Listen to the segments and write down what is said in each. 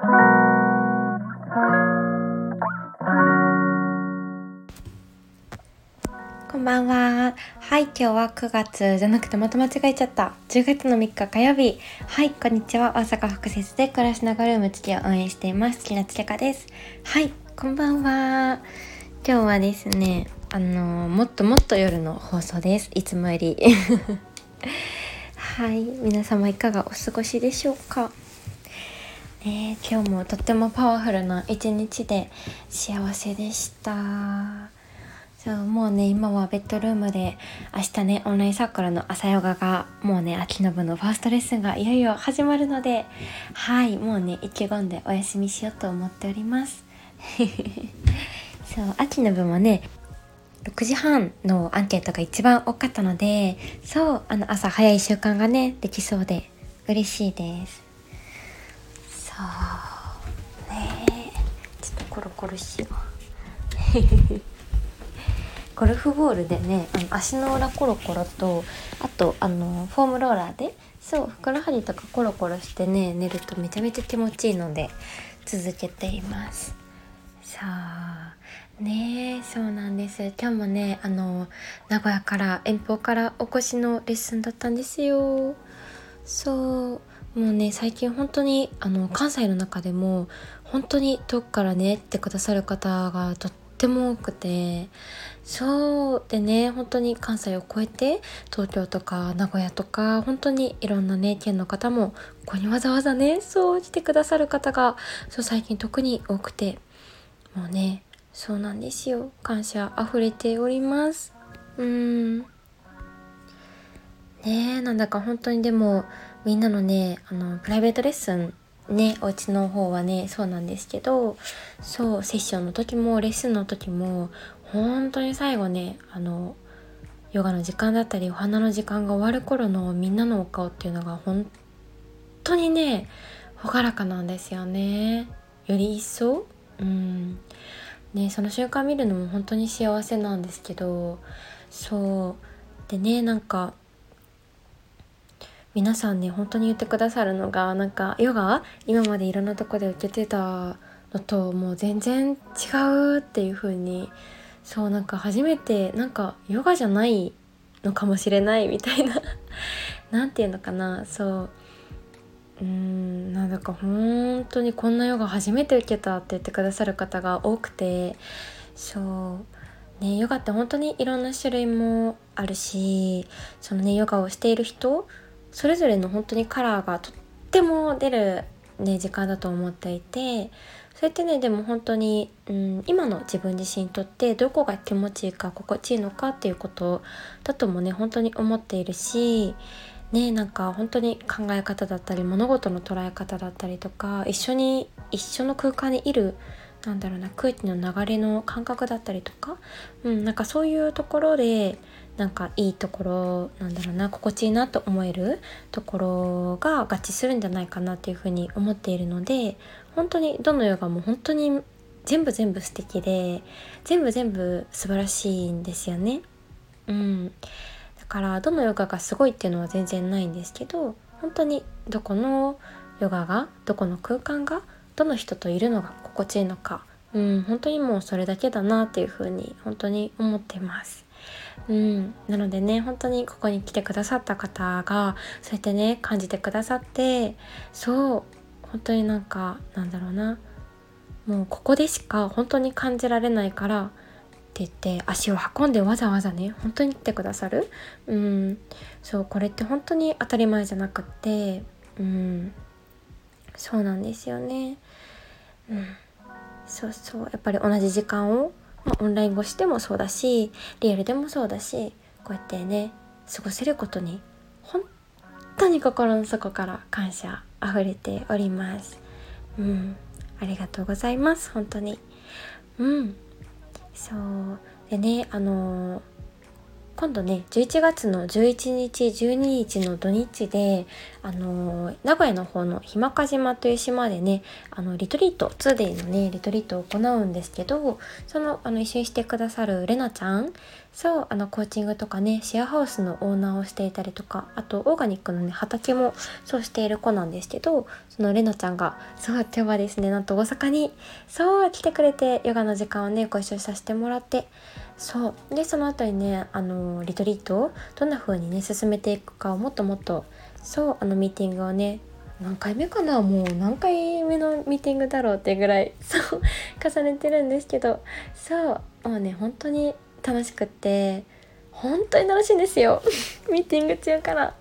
こんばんは。はい、今日は9月じゃなくてまた間違えちゃった。10月の3日火曜日。はい、こんにちは。大阪福節で暮らしながらルーム月を応援しています。木夏千佳です。はい、こんばんは。今日はですね、あのもっともっと夜の放送です。いつもより。はい、皆様いかがお過ごしでしょうか？ね、今日もとってもパワフルな一日で幸せでした。そうもうね今はベッドルームで明日ねオンラインサークルの朝ヨガがもうね秋の部のファーストレッスンがいよいよ始まるのではいもうね意気込んでお休みしようと思っております。そう秋の部もね6時半のアンケートが一番多かったのでそうあの朝早い習慣がねできそうで嬉しいです。そうねちょっとコロコロしよう。ゴルフボールでねあの足の裏コロコロとあとあのフォームローラーでそうふくらはぎとかコロコロしてね寝るとめちゃめちゃ気持ちいいので続けています。さあねそうなんです。今日もねあの名古屋から遠方からお越しのレッスンだったんですよ。そう。もうね最近本当にあの関西の中でも本当に遠くからねってくださる方がとっても多くてそうでね本当に関西を越えて東京とか名古屋とか本当にいろんなね県の方もここにわざわざねそう来てくださる方がそう最近特に多くてもうねそうなんですよ。感謝溢れております。うん。ねえなんだか本当にでもみんなのねあのプライベートレッスンねお家の方はねそうなんですけどそうセッションの時もレッスンの時も本当に最後ねあのヨガの時間だったりお花の時間が終わる頃のみんなのお顔っていうのが本当にね朗らかなんですよね。より一層うん。ねその瞬間見るのも本当に幸せなんですけどそう。でねなんか皆さんね本当に言ってくださるのがなんかヨガ？今までいろんなとこで受けてたのともう全然違うっていう風にそうなんか初めてなんかヨガじゃないのかもしれないみたいな。何て言うのかな？そう。うーんなんだか本当にこんなヨガ初めて受けたって言ってくださる方が多くてそう。ねヨガって本当にいろんな種類もあるしそのねヨガをしている人それぞれの本当にカラーがとっても出るね時間だと思っていてそうやってねでも本当に、うん、今の自分自身にとってどこが気持ちいいか心地いいのかっていうことだともね本当に思っているしねなんか本当に考え方だったり物事の捉え方だったりとか一緒に一緒の空間にいるなんだろうな空気の流れの感覚だったりとか、うん、なんかそういうところでなんかいいところなんだろうな心地いいなと思えるところが合致するんじゃないかなっていうふうに思っているので本当にどのヨガも本当に全部全部素敵で全部全部素晴らしいんですよね。うん、だからどのヨガがすごいっていうのは全然ないんですけど本当にどこのヨガがどこの空間がどの人といるのが心地いいのか、うん、本当にもうそれだけだなっていうふうに本当に思ってます。うん、なのでね本当にここに来てくださった方がそうやってね感じてくださってそう本当になんかなんだろうなもうここでしか本当に感じられないからって言って足を運んでわざわざね本当に来てくださる。うん。そうこれって本当に当たり前じゃなくってうん。そうなんですよね。うん。そうそう。やっぱり同じ時間を、まあ、オンライン越しでもそうだしリアルでもそうだしこうやってね過ごせることに本当に心の底から感謝あふれております。うん。ありがとうございます。本当に。うん。そう。でねあのー、今度ね11月の11日12日の土日であのー、名古屋の方の日間賀島という島でねあのリトリート2デーのねリトリートを行うんですけどそのあの一緒にしてくださるれなちゃんそうあのコーチングとかねシェアハウスのオーナーをしていたりとかあとオーガニックのね畑もそうしている子なんですけどそのレナちゃんがそう今日はですねなんと大阪にそう来てくれてヨガの時間をねご一緒させてもらってそう。でその後にねあのリトリートをどんな風にね進めていくかをもっともっとそうあのミーティングをね何回目かなもう何回目のミーティングだろうってぐらいそう重ねてるんですけどそうもうね本当に楽しくって本当に楽しいんですよ。ミーティング中から。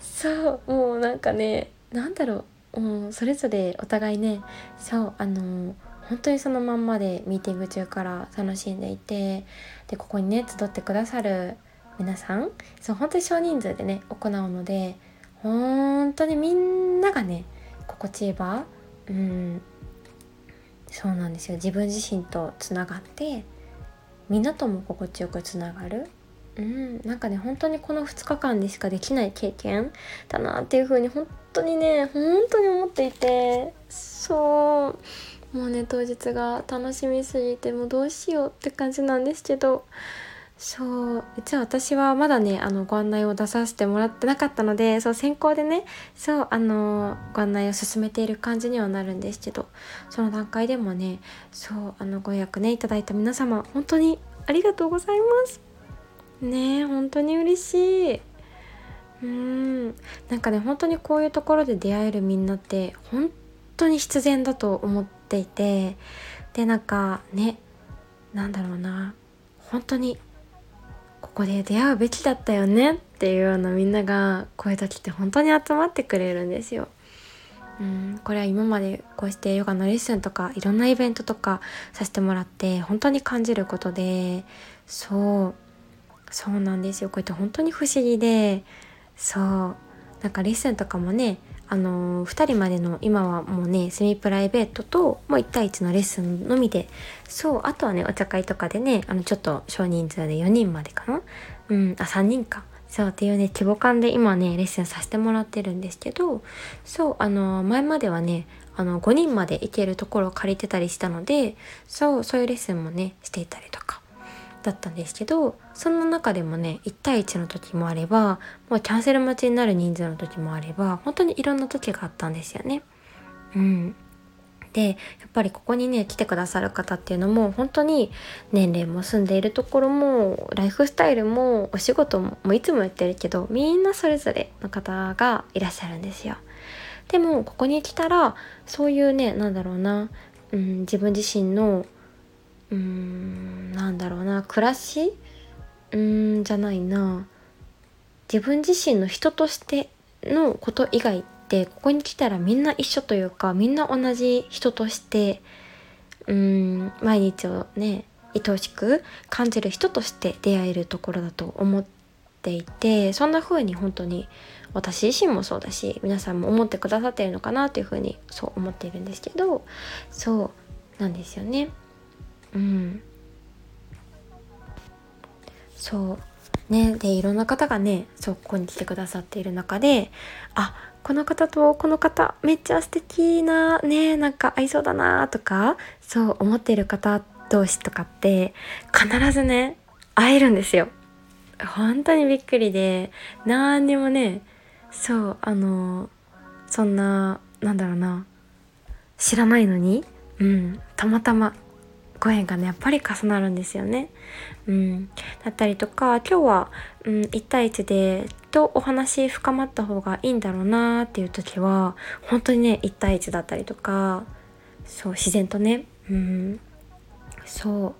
そうもうなんかねなんだろうもうそれぞれお互いねそうあの本当にそのまんまでミーティング中から楽しんでいてでここにね集ってくださる皆さんそう本当に少人数でね行うので本当にみんながね心地いい場うんそうなんですよ。自分自身とつながってみんなとも心地よくつながる。うんなんかね本当にこの2日間でしかできない経験だなっていう風に本当にね本当に思っていてそうもうね当日が楽しみすぎてもうどうしようって感じなんですけどそう実は私はまだねあのご案内を出させてもらってなかったのでそう先行でねそうあのご案内を進めている感じにはなるんですけどその段階でもねそうあのご予約ねいただいた皆様本当にありがとうございます。ね本当に嬉しい。うん。なんかね本当にこういうところで出会えるみんなって本当に必然だと思ってっていてでなんかねなんだろうな本当にここで出会うべきだったよねっていうようなみんながこういう時って本当に集まってくれるんですよ。うんこれは今までこうしてヨガのレッスンとかいろんなイベントとかさせてもらって本当に感じることでそうそうなんですよこうやって本当に不思議でそうなんかレッスンとかもねあのー、2人までの今はもうねセミプライベートともう1対1のレッスンのみで。そうあとはねお茶会とかでねあのちょっと少人数で4人までかな？うんあ3人か。そうっていうね規模感で今ねレッスンさせてもらってるんですけど。そうあのー、前まではねあの5人まで行けるところを借りてたりしたので。そうそういうレッスンもねしていたりとか。だったんですけどその中でもね1対1の時もあればもうキャンセル待ちになる人数の時もあれば本当にいろんな時があったんですよね。うん、でやっぱりここにね来てくださる方っていうのも本当に年齢も住んでいるところもライフスタイルもお仕事ももういつも言ってるけどみんなそれぞれの方がいらっしゃるんですよ。でもここに来たらそういうねなんだろうな、うん、自分自身のうーんなんだろうな。暮らし？うーんじゃないな。自分自身の人としてのこと以外ってここに来たらみんな一緒というかみんな同じ人としてうーん毎日をね愛おしく感じる人として出会えるところだと思っていてそんな風に本当に私自身もそうだし皆さんも思ってくださってるのかなという風にそう思っているんですけどそうなんですよね。うん。そう。ね。でいろんな方がねそうここに来てくださっている中であこの方とこの方めっちゃ素敵なねなんか合いそうだなとかそう思っている方同士とかって必ずね会えるんですよ。本当にびっくりで何にもねそうあのそんななんだろうな知らないのにうんたまたまご縁がねやっぱり重なるんですよね。うん、だったりとか今日は、うん、1対1でとお話深まった方がいいんだろうなっていう時は本当にね1対1だったりとかそう自然とね、うん、そう。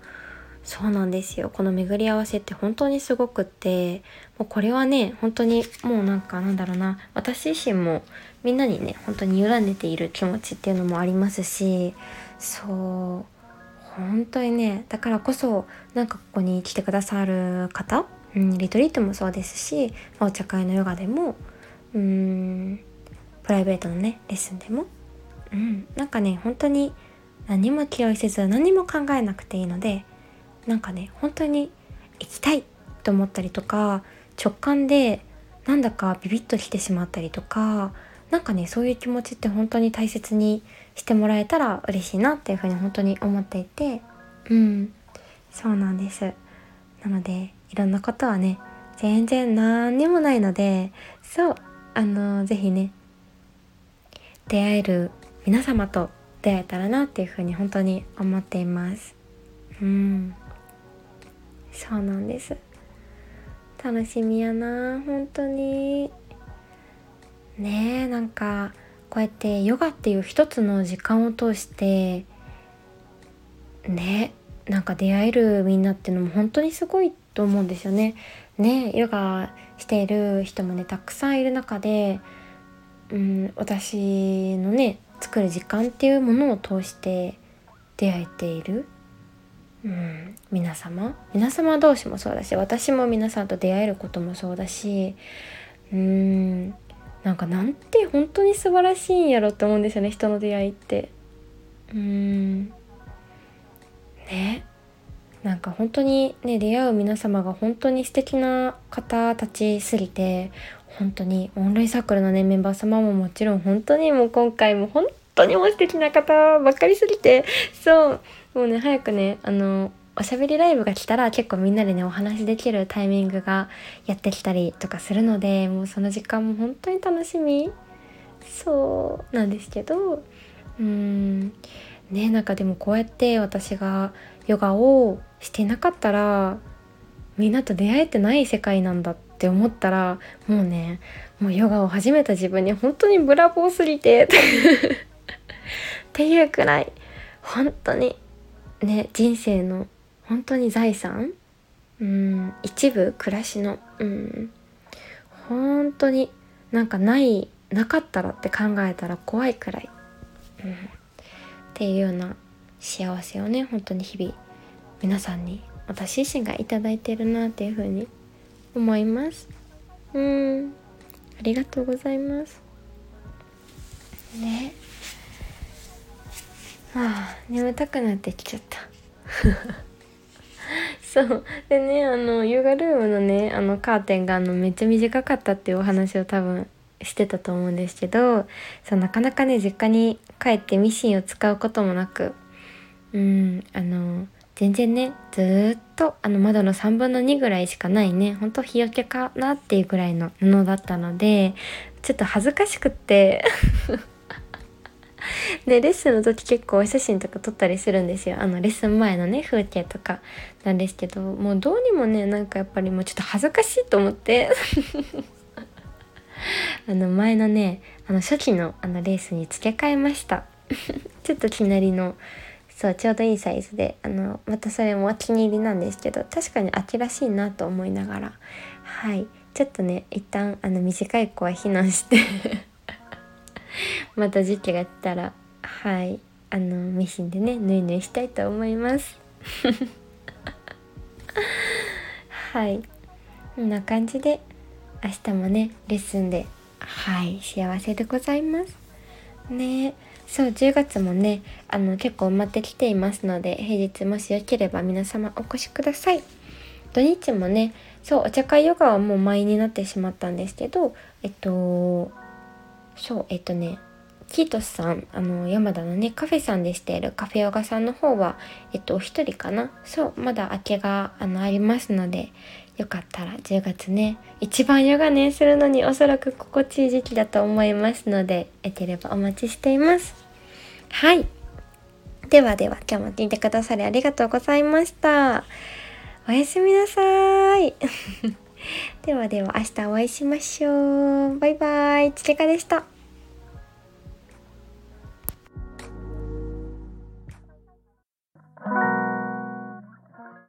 そうなんですよ。この巡り合わせって本当にすごくってもうこれはね本当にもうなんかなんだろうな。私自身もみんなにね本当に委ねている気持ちっていうのもありますしそう。本当にねだからこそなんかここに来てくださる方、うん、リトリートもそうですし、まあ、お茶会のヨガでもうんプライベートのねレッスンでも、うん、なんかね本当に何も気負いせず何も考えなくていいのでなんかね本当に行きたいと思ったりとか直感でなんだかビビッと来てしまったりとかなんかねそういう気持ちって本当に大切にしてもらえたら嬉しいなっていうふうに本当に思っていて。うん。そうなんです。なのでいろんなことはね全然何にもないのでそうあの是非ね出会える皆様と出会えたらなっていうふうに本当に思っています。うん。そうなんです。楽しみやな本当にねえなんかこうやってヨガっていう一つの時間を通してねなんか出会えるみんなっていうのも本当にすごいと思うんですよね。ねヨガしている人もねたくさんいる中で、うん、私のね作る時間っていうものを通して出会えている、うん、皆様皆様同士もそうだし私も皆さんと出会えることもそうだしうんなんかなんて本当に素晴らしいんやろって思うんですよね人の出会いって。うん。ね。なんか本当にね出会う皆様が本当に素敵な方たちすぎて本当にオンラインサークルのねメンバー様ももちろん本当にもう今回も本当にも素敵な方ばっかりすぎてそう。もうね早くねあのおしゃべりライブが来たら結構みんなでねお話できるタイミングがやってきたりとかするのでもうその時間も本当に楽しみ。そうなんですけどうーん。ねなんかでもこうやって私がヨガをしてなかったらみんなと出会えてない世界なんだって思ったらもうねもうヨガを始めた自分に本当にブラボーすぎてっていうくらい本当にね人生の本当に財産？うん一部暮らしの？うん本当になんかないなかったらって考えたら怖いくらい、うん、っていうような幸せをね本当に日々皆さんに私自身が頂いてるなっていうふうに思います。うんありがとうございます。ね。ああ眠たくなってきちゃった。そう。でねあのヨガルームのねあのカーテンがあのめっちゃ短かったっていうお話を多分してたと思うんですけどそうなかなかね実家に帰ってミシンを使うこともなくうんあの全然ねずっとあの窓の3分の2ぐらいしかないねほんと日よけかなっていうぐらいの布だったのでちょっと恥ずかしくって。でレッスンの時結構お写真とか撮ったりするんですよ。あのレッスン前のね風景とかなんですけどもうどうにもねなんかやっぱりもうちょっと恥ずかしいと思って。あの前のねあの初期のあのレースに付け替えました。ちょっと気なりのそうちょうどいいサイズであのまたそれもお気に入りなんですけど確かに秋らしいなと思いながら。はい。ちょっとね一旦あの短い子は避難して また時期が来たらはい。あのミシンでね縫い縫いしたいと思います。はい。こんな感じで明日もねレッスンではい幸せでございます。ね。そう10月もねあの結構埋まってきていますので平日もしよければ皆様お越しください。土日もねそうお茶会ヨガはもう満員になってしまったんですけどえっとそうえっとねキートスさんあの山田のねカフェさんでしているカフェヨガさんの方はえっとお一人かな？そうまだ空きがあのありますのでよかったら10月ね一番ヨガねするのにおそらく心地いい時期だと思いますのでよければお待ちしています。はい。ではでは今日も聞いてくださりありがとうございました。おやすみなさい。ではでは明日お会いしましょう。バイバイ。ちてかでした。